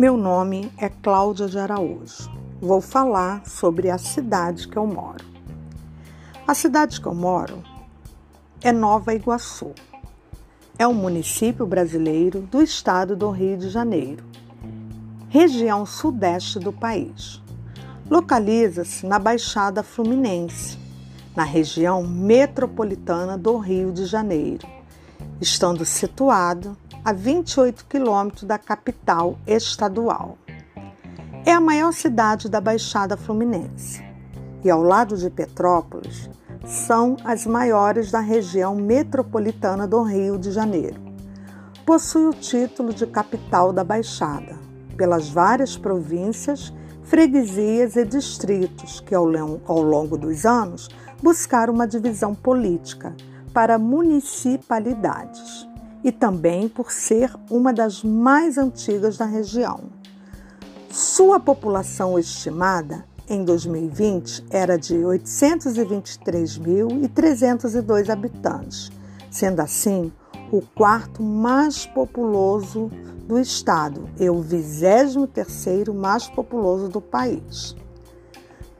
Meu nome é Cláudia de Araújo. Vou falar sobre a cidade que eu moro. A cidade que eu moro é Nova Iguaçu. É um município brasileiro do estado do Rio de Janeiro, região sudeste do país. Localiza-se na Baixada Fluminense, na região metropolitana do Rio de Janeiro, estando situado a 28 quilômetros da capital estadual. É a maior cidade da Baixada Fluminense e, ao lado de Petrópolis, são as maiores da região metropolitana do Rio de Janeiro. Possui o título de capital da Baixada, pelas várias províncias, freguesias e distritos que, ao longo dos anos, buscaram uma divisão política para municipalidades e também por ser uma das mais antigas da região. Sua população estimada em 2020 era de 823.302 habitantes, sendo assim o quarto mais populoso do estado e o 23º mais populoso do país.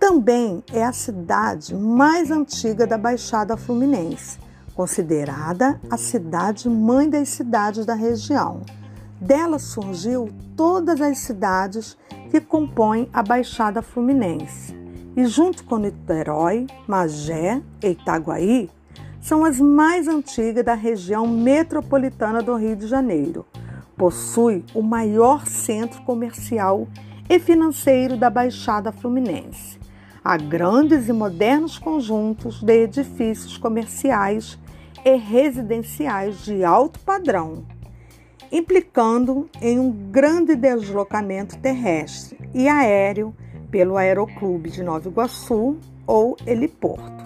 Também é a cidade mais antiga da Baixada Fluminense, considerada a cidade mãe das cidades da região. Dela surgiu todas as cidades que compõem a Baixada Fluminense. E junto com Niterói, Magé e Itaguaí, são as mais antigas da região metropolitana do Rio de Janeiro. Possui o maior centro comercial e financeiro da Baixada Fluminense. Há grandes e modernos conjuntos de edifícios comerciais e residenciais de alto padrão, implicando em um grande deslocamento terrestre e aéreo pelo Aeroclube de Nova Iguaçu ou heliporto.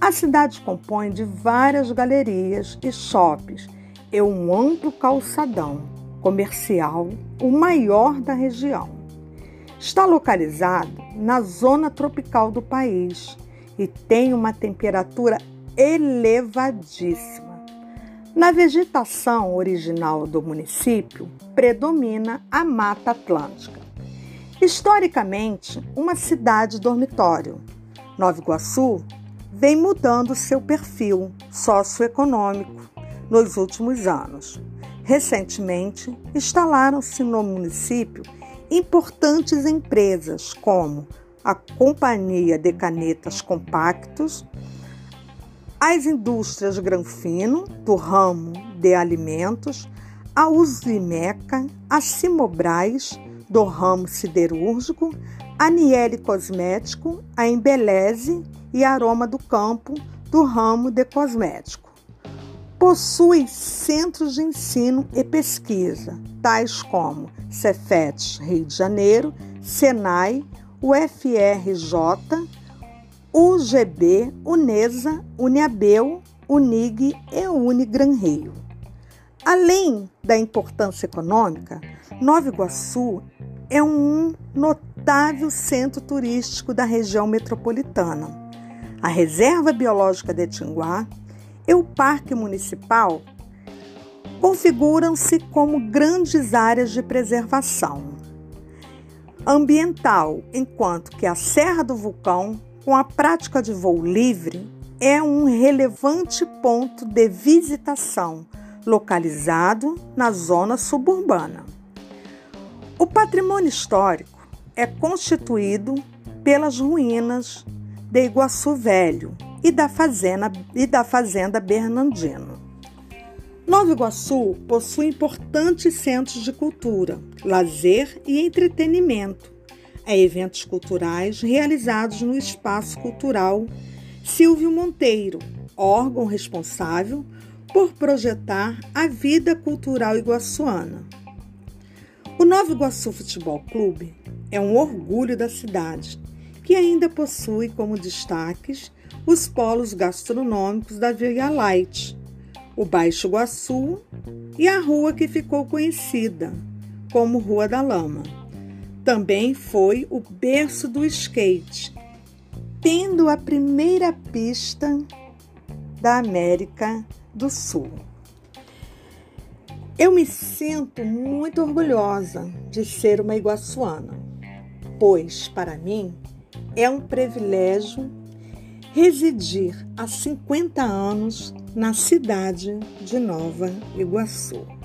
A cidade compõe de várias galerias e shoppings e um amplo calçadão comercial, o maior da região. Está localizado na zona tropical do país e tem uma temperatura elevadíssima. Na vegetação original do município predomina a Mata Atlântica. Historicamente, uma cidade dormitório, Nova Iguaçu vem mudando seu perfil socioeconômico nos últimos anos. Recentemente, instalaram-se no município importantes empresas como a Companhia de Canetas Compactos, as indústrias Granfino, do ramo de alimentos, a Usimeca, a Simobras, do ramo siderúrgico, a Niele Cosmético, a Embeleze e Aroma do Campo, do ramo de cosmético. Possui centros de ensino e pesquisa, tais como Cefet Rio de Janeiro, Senai, UFRJ, UGB, Unesa, Uniabel, Unig e Unigran Rio. Além da importância econômica, Nova Iguaçu é um notável centro turístico da região metropolitana. A Reserva Biológica de Tinguá e o Parque Municipal configuram-se como grandes áreas de preservação ambiental, enquanto que a Serra do Vulcão com a prática de voo livre, é um relevante ponto de visitação localizado na zona suburbana. O patrimônio histórico é constituído pelas ruínas de Iguaçu Velho e da fazenda, e da fazenda Bernardino. Nova Iguaçu possui importantes centros de cultura, lazer e entretenimento, a eventos culturais realizados no Espaço Cultural Silvio Monteiro, órgão responsável por projetar a vida cultural iguaçuana. O Nova Iguaçu Futebol Clube é um orgulho da cidade, que ainda possui como destaques os polos gastronômicos da Via Light, o Baixo Iguaçu e a rua que ficou conhecida como Rua da Lama. Também foi o berço do skate, tendo a primeira pista da América do Sul. Eu me sinto muito orgulhosa de ser uma iguaçuana, pois, para mim, é um privilégio residir há 50 anos na cidade de Nova Iguaçu.